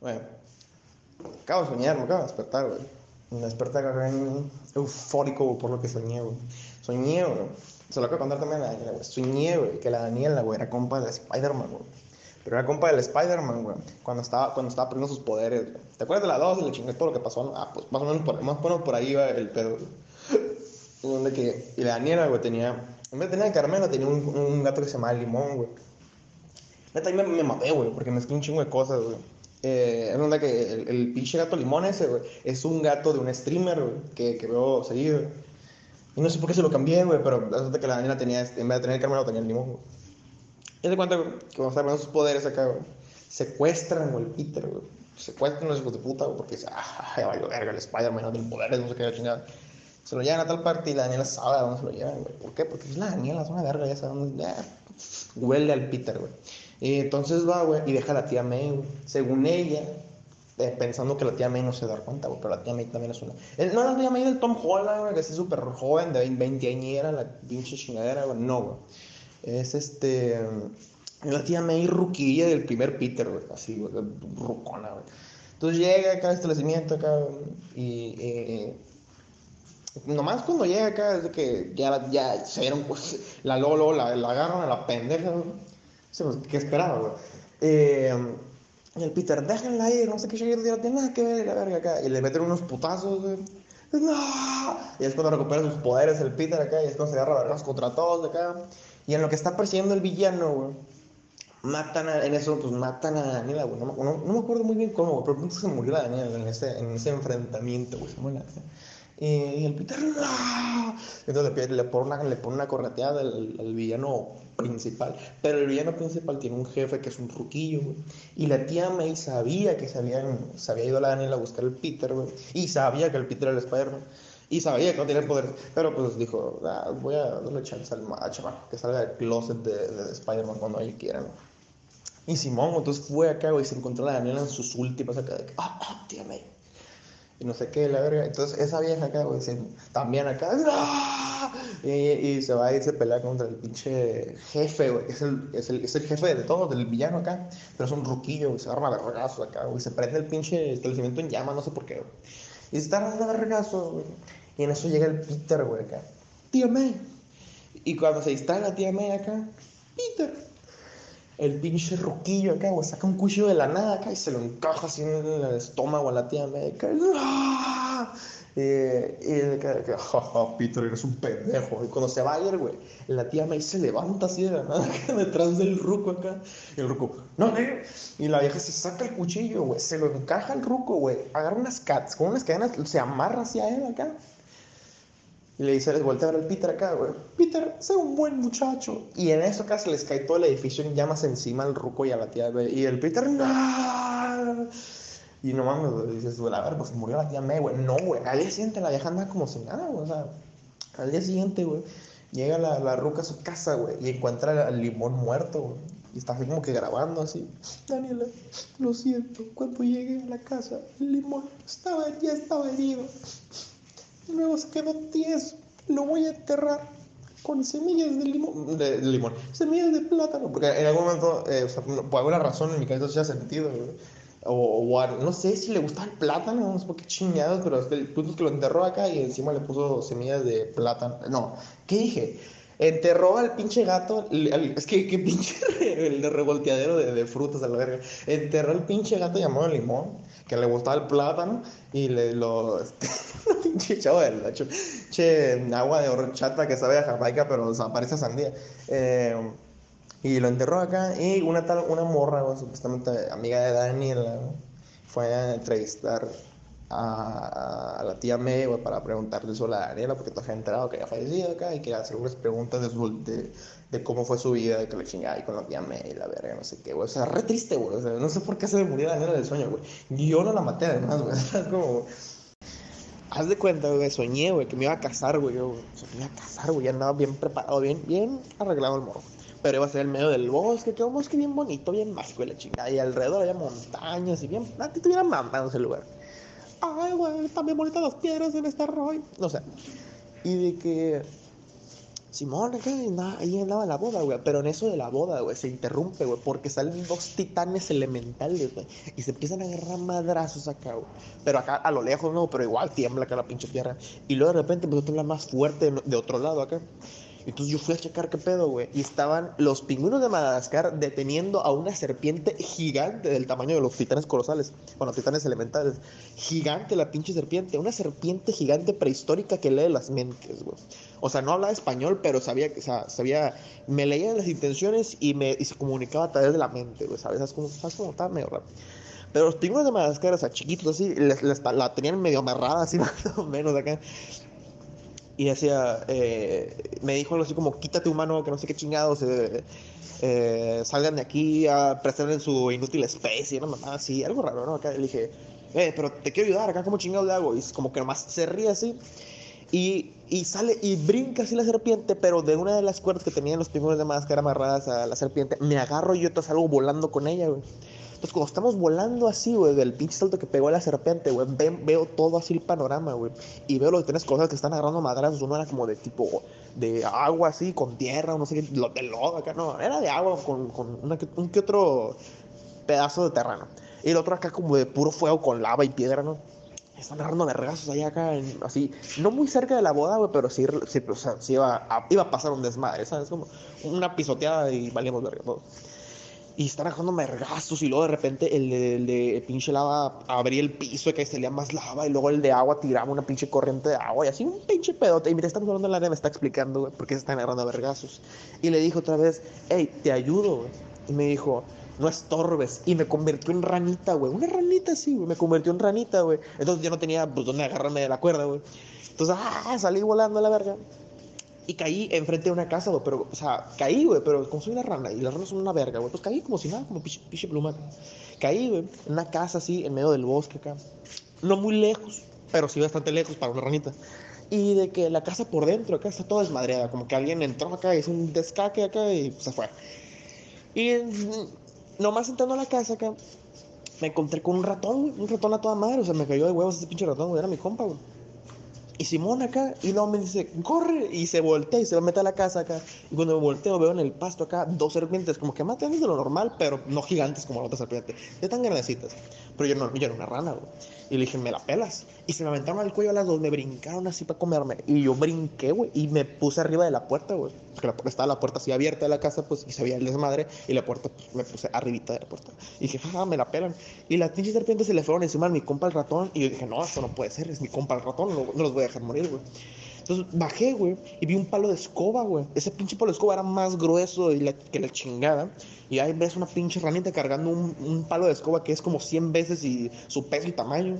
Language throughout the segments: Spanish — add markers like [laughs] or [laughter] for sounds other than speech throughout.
Bueno, acabo de soñar, me acabo de despertar, güey. Me desperté eufórico por lo que soñé, güey. Soñé, güey. Se lo acabo de contar también a la Daniela, güey. Soñé, güey, que la Daniela, güey, era compa de Spider-Man, güey. Pero era compa del Spider-Man, güey. Cuando estaba, cuando estaba aprendiendo sus poderes, güey. ¿Te acuerdas de la 2 y le chingué todo lo que pasó? Ah, pues más o menos por, más o menos por ahí va el pedo. Donde que, y la Daniela, güey, tenía, en vez de tener a tenía un, un gato que se llamaba Limón, güey. Neta, ahí me, me maté, güey, porque mezclé un chingo de cosas, güey. Eh, onda que el, el pinche gato limón ese, güey, es un gato de un streamer, güey, que, que veo seguido. Y no sé por qué se lo cambié, güey, pero resulta que la Daniela tenía, este, en vez de tener el Carmelo, tenía el limón, güey. Y te cuenta, güey, que cuando están viendo sus poderes acá, güey, secuestran, güey, el Peter, güey. Secuestran a los hijos de puta, güey, porque dice, ah, ya valió verga, el Spider-Man no tiene poderes, no sé qué, la chingada. Se lo llevan a tal parte y la Daniela sabe a dónde se lo llevan, güey. ¿Por qué? Porque es la Daniela, es una verga, ya sabe dónde, ya, huele al Peter, güey. Y entonces va, güey, y deja a la tía May, güey. Según ella, eh, pensando que la tía May no se da cuenta, güey, pero la tía May también es una. El, no, la tía May del Tom Holland, güey, que es súper joven, de 20 añera, la pinche chingadera, güey. No, güey. Es este. La tía May ruquilla del primer Peter, güey, así, güey, rucona, güey. Entonces llega acá al establecimiento, acá, y. Eh, nomás cuando llega acá, es de que ya, ya se vieron, pues, [laughs] la Lolo, la, la agarran a la pendeja, güey. Pues, ¿qué esperaba, güey? Eh, y el Peter, déjenla ir, no sé qué, yo no tiene nada que ver, la verga acá. Y le meten unos putazos, güey. ¡No! Y es cuando recupera sus poderes el Peter acá, y es cuando se agarra vergas contra todos acá. Y en lo que está persiguiendo el villano, güey, matan a, en eso, pues matan a Daniela, güey. No, me acuerdo muy bien cómo, güey, pero se murió la Daniela en ese, en ese enfrentamiento, güey. Y el Peter, ¡ah! entonces le, pone una, le una correteada al, villano principal. Pero el villano principal tiene un jefe que es un ruquillo. Y la tía May sabía que se, habían, se había ido a la Daniela a buscar el Peter. Y sabía que el Peter era el Spider-Man. Y sabía que no tenía poder. Pero pues dijo, ah, voy a darle chance al que salga del closet de, de, de Spider-Man cuando él quiera. Y Simón, entonces fue acá, güey, y se encontró a la Daniela en sus últimas acá ah, ah, tía May y no sé qué, la verga. Entonces esa vieja acá, güey, también acá, ¡ah! y, y, se va y se pelea contra el pinche jefe, güey, es el, es, el, es el jefe de todo, del villano acá, pero es un ruquillo, güey, se arma vergazo acá, güey, se prende el pinche establecimiento en llamas, no sé por qué. Y se está armando vergazo, güey. Y en eso llega el Peter, güey, acá. Tío May. Y cuando se distrae la tía May acá, Peter el pinche roquillo acá, güey, saca un cuchillo de la nada acá y se lo encaja así en el estómago a la tía médica. ¡Ah! Y, y de que, que Peter, eres un pendejo. Y cuando se va a ir, güey, la tía May se levanta así de la nada, acá, [laughs] detrás del ruco acá. Y el ruco, no, no. Y la vieja se saca el cuchillo, güey, se lo encaja al ruco, güey, agarra unas cats, con unas cadenas, se amarra hacia él acá. Y le dice, les voltea a ver al Peter acá, güey. Peter, sé un buen muchacho. Y en eso se les cae todo el edificio en llamas encima al ruco y a la tía, güey. Y el Peter, ¡no! Y no mames. Dices, güey, a ver, pues murió la tía May, güey. No, güey. Al día siguiente la vieja anda como sin nada, güey. O sea, al día siguiente, güey, llega la, la ruca a su casa, güey, y encuentra al limón muerto, güey. Y está así como que grabando así. Daniela, lo siento. Cuando llegué a la casa, el limón estaba, ya estaba herido. Se quedó tieso. Lo voy a enterrar con semillas de limón. De, limón. Semillas de plátano. Porque en algún momento, eh, o sea, por alguna razón en mi cabeza hacía sentido. O, o, no sé si le gustaba el plátano, no sé por qué chingados, pero el punto es que lo enterró acá y encima le puso semillas de plátano. No, ¿qué dije? Enterró al pinche gato, es que qué pinche [laughs] el de revolteadero de, de, frutas a la verga. Enterró al pinche gato llamado Limón, que le gustaba el plátano, y le lo. [laughs] pinche chavo de la che, agua de horchata que sabe a Jamaica, pero o sea, a sandía. Eh, y lo enterró acá, y una tal, una morra, supuestamente amiga de Daniela, fue a entrevistar a, a, la tía May, güey, para preguntarle sobre la Daniela, porque todavía había enterado que había fallecido acá y quería hacer unas preguntas de, su, de, de, cómo fue su vida, de que le chingaba ahí con la tía May, la verga, no sé qué, güey. O sea, re triste, güey. O sea, no sé por qué se me murió Daniela del sueño, güey. Yo no la maté, además, güey. [laughs] Como. Haz de cuenta, güey, soñé, güey, que me iba a casar, güey. Yo, o me iba a casar, güey, ya andaba bien preparado, bien, bien arreglado el morro. Pero iba a ser en medio del bosque, que un bosque bien bonito, bien mágico, la chingada. Y alrededor había montañas y bien. A ti tuviera mamá en ese lugar ay, güey, están bien bonitas las piedras en este arroyo. No sé. Y de que Simón, ahí andaba la boda, güey. Pero en eso de la boda, güey, se interrumpe, güey, porque salen dos titanes elementales, güey. Y se empiezan a agarrar madrazos acá, güey. Pero acá a lo lejos, no, pero igual tiembla acá la pinche tierra. Y luego de repente empezó a temblar más fuerte de otro lado acá. Entonces yo fui a checar qué pedo, güey. Y estaban los pingüinos de Madagascar deteniendo a una serpiente gigante del tamaño de los titanes colosales. Bueno, titanes elementales. Gigante la pinche serpiente. Una serpiente gigante prehistórica que lee las mentes, güey. O sea, no hablaba español, pero sabía, o sea, sabía, me leía las intenciones y, me, y se comunicaba a través de la mente, güey, ¿sabes? ¿Sabes cómo, ¿sabes cómo estaba medio raro? Pero los pingüinos de Madagascar, o sea, chiquitos así, les, la tenían medio amarrada así [laughs] más o menos acá y decía, eh, me dijo algo así como, quítate humano, que no sé qué chingados, eh, eh, salgan de aquí a preserven su inútil especie, no mamá, así, algo raro, ¿no? Acá le dije, eh, pero te quiero ayudar, acá como chingados le hago, y como que nomás se ríe así, y, y, sale y brinca así la serpiente, pero de una de las cuerdas que tenían los pingüinos de máscara amarradas a la serpiente, me agarro y yo te salgo volando con ella, güey. Entonces, cuando estamos volando así, güey, del pinche salto que pegó la serpiente, güey, veo todo así el panorama, güey. Y veo los que tienes cosas que están agarrando madrazos. Uno era como de tipo de agua así, con tierra, no sé qué, de lodo acá, no. Era de agua con, con un que otro pedazo de terreno. Y el otro acá como de puro fuego con lava y piedra, ¿no? Están agarrando vergazos allá acá, así, no muy cerca de la boda, güey, pero sí, sí, o sea, iba, a, iba a pasar un desmadre, ¿sabes? Como una pisoteada y valíamos verga todo y están bajando mergazos y luego de repente el de, el de pinche lava abría el piso y que salía más lava y luego el de agua tiraba una pinche corriente de agua y así un pinche pedote. Y mira, estamos hablando de la área, me está explicando, güey, por qué se están agarrando a vergazos. Y le dijo otra vez, hey, te ayudo, güey. Y me dijo, no estorbes. Y me convirtió en ranita, güey. Una ranita así, güey. Me convirtió en ranita, güey. Entonces yo no tenía, pues, dónde agarrarme de la cuerda, güey. Entonces, ah, salí volando a la verga. Y caí enfrente de una casa, güey, pero, o sea, caí, güey, pero como soy una rana y las ranas son una verga, güey, pues caí como si nada, como piche, pluma. Caí, güey, en una casa así, en medio del bosque acá. No muy lejos, pero sí bastante lejos para una ranita. Y de que la casa por dentro acá está toda desmadreada, como que alguien entró acá, hizo un descaque acá y se fue. Y nomás entrando a la casa acá, me encontré con un ratón, un ratón a toda madre, o sea, me cayó de huevos ese pinche ratón, güey, era mi compa, güey. Y Simón acá, y luego me dice, corre, y se voltea y se va a meter a la casa acá. Y cuando me volteo veo en el pasto acá dos serpientes, como que más grandes de lo normal, pero no gigantes como la otra serpiente, ya tan grandecitas. Pero yo no, yo era una rana, güey. Y le dije, me la pelas. Y se me aventaron al cuello a las dos, me brincaron así para comerme. Y yo brinqué, güey, y me puse arriba de la puerta, güey. Porque estaba la puerta así abierta de la casa, pues, y se veía el desmadre. Y la puerta, pues, me puse arribita de la puerta. Y dije, ah, me la pelan. Y las pinches serpientes se le fueron encima a mi compa el ratón. Y yo dije, no, eso no puede ser, es mi compa el ratón, no, no los voy a dejar morir, güey. Entonces bajé, güey, y vi un palo de escoba, güey. Ese pinche palo de escoba era más grueso que la chingada. Y ahí ves una pinche ranita cargando un, un, palo de escoba que es como 100 veces y su peso y tamaño.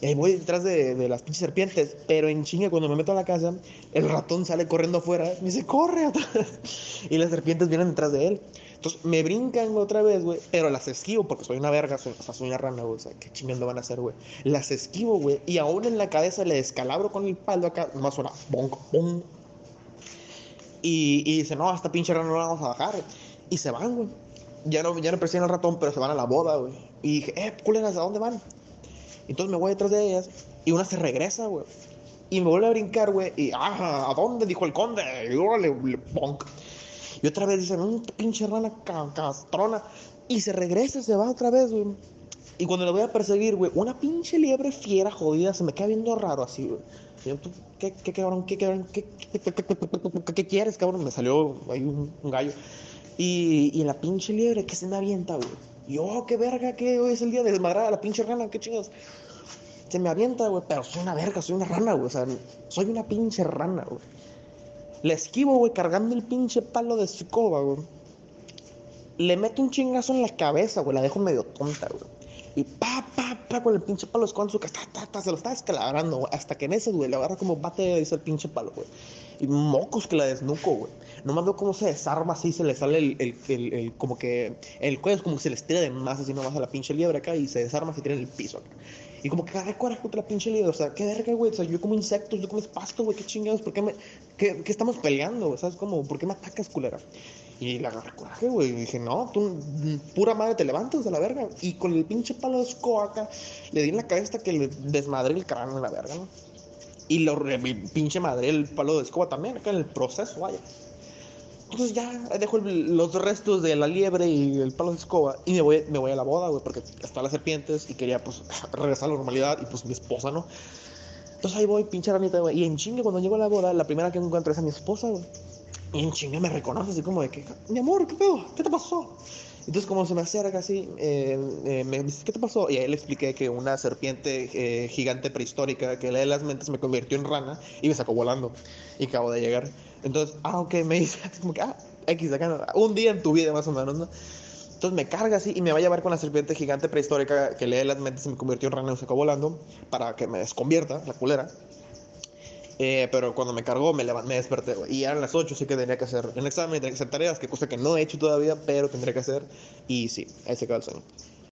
Y ahí voy detrás de, de, las pinches serpientes. Pero en chinga, cuando me meto a la casa, el ratón sale corriendo afuera. Me dice, corre. [laughs] Y las serpientes vienen detrás de él. Entonces me brincan otra vez, güey. Pero las esquivo porque soy una verga, soy, o sea, soy una rana, güey. O sea, qué chingando van a hacer, güey. Las esquivo, güey. Y aún en la cabeza le descalabro con el palo acá. Más suena, bonk, bonk. Y, y dice, no, esta pinche rana no la vamos a bajar. Y se van, güey. Ya no, ya no al ratón, pero se van a la boda, güey. Y dije, eh, culeras, ¿a dónde van? Entonces me voy detrás de ellas y una se regresa, güey. Y me vuelve a brincar, güey. Y, ah, ¿a dónde? Dijo el conde. Y órale, le, bonk. Y otra vez dicen, un pinche rana castrona. Y se regresa, se va otra vez, güey. Y cuando le voy a perseguir, güey, una pinche liebre fiera jodida se me queda viendo raro así, güey. ¿Qué, qué, cabrón? ¿Qué, cabrón? ¿Qué, qué, quieres, cabrón? Me salió ahí un, gallo. Y, y la pinche liebre que se me avienta, güey. Y oh, qué verga, que hoy es el día de desmadrar a la pinche rana, qué chingados. Se me avienta, güey, pero soy una verga, soy una rana, güey. O sea, soy una pinche rana, güey. Le esquivo, güey, cargando el pinche palo de escoba, güey. Le meto un chingazo en la cabeza, güey, la dejo medio tonta, güey. Y pa, pa, pa, con el pinche palo en su casa, se lo está escalabrando, güey. Hasta que en ese, güey, le agarra como bate ese pinche palo, güey. Y mocos que la desnuco, güey. Nomás veo cómo se desarma así, se le sale el, el, el, el como que el cuello es como que se le estira de más así nomás a la pinche liebre acá y se desarma, se tira el piso acá. Y como que agarré coraje contra la pinche liebre, o sea, qué verga, güey, o sea, yo como insectos, yo como pasto, güey, qué chingados, ¿por qué me, qué, qué estamos peleando, ¿sabes? Como, ¿por qué me atacas, culera? Y le agarré coraje, güey, y dije, no, tú, pura madre, te levantas de la verga. Y con el pinche palo de escoba acá, le di en la cabeza que le desmadré el cráneo en la verga, ¿no? Y lo, pinche madre, el palo de escoba también, acá en el proceso, vaya. Entonces ya dejo el- los restos de la liebre y el palo de escoba y me voy, me voy a la boda, güey, porque hasta las serpientes y quería, pues, [laughs] regresar a la normalidad y, pues, mi esposa, ¿no? Entonces ahí voy, pinche ranita, güey. Y en chingue, cuando llego a la boda, la primera que encuentro es a mi esposa, güey. Y en chingue me reconoce así como de que, mi amor, ¿qué pedo? ¿Qué te pasó? Entonces como se me acerca así, eh, eh, me dice, ¿qué te pasó? Y ahí le expliqué que una serpiente eh, gigante prehistórica que lee las mentes me convirtió en rana y me sacó volando. Y acabo de llegar. Entonces, ah, ok, me dice, [laughs] como que, ah, X, acá, un día en tu vida más o menos, ¿no? Entonces me carga así y me va a llevar con la serpiente gigante prehistórica que lee las mentes y me convirtió en rana y sacó volando para que me desconvierta, la culera. Eh, pero cuando me cargó me, levan- me desperté. Y eran las 8, así que tenía que hacer un examen, tenía que hacer tareas, que cosa que no he hecho todavía, pero tendría que hacer. Y sí, ahí se acaba el sueño.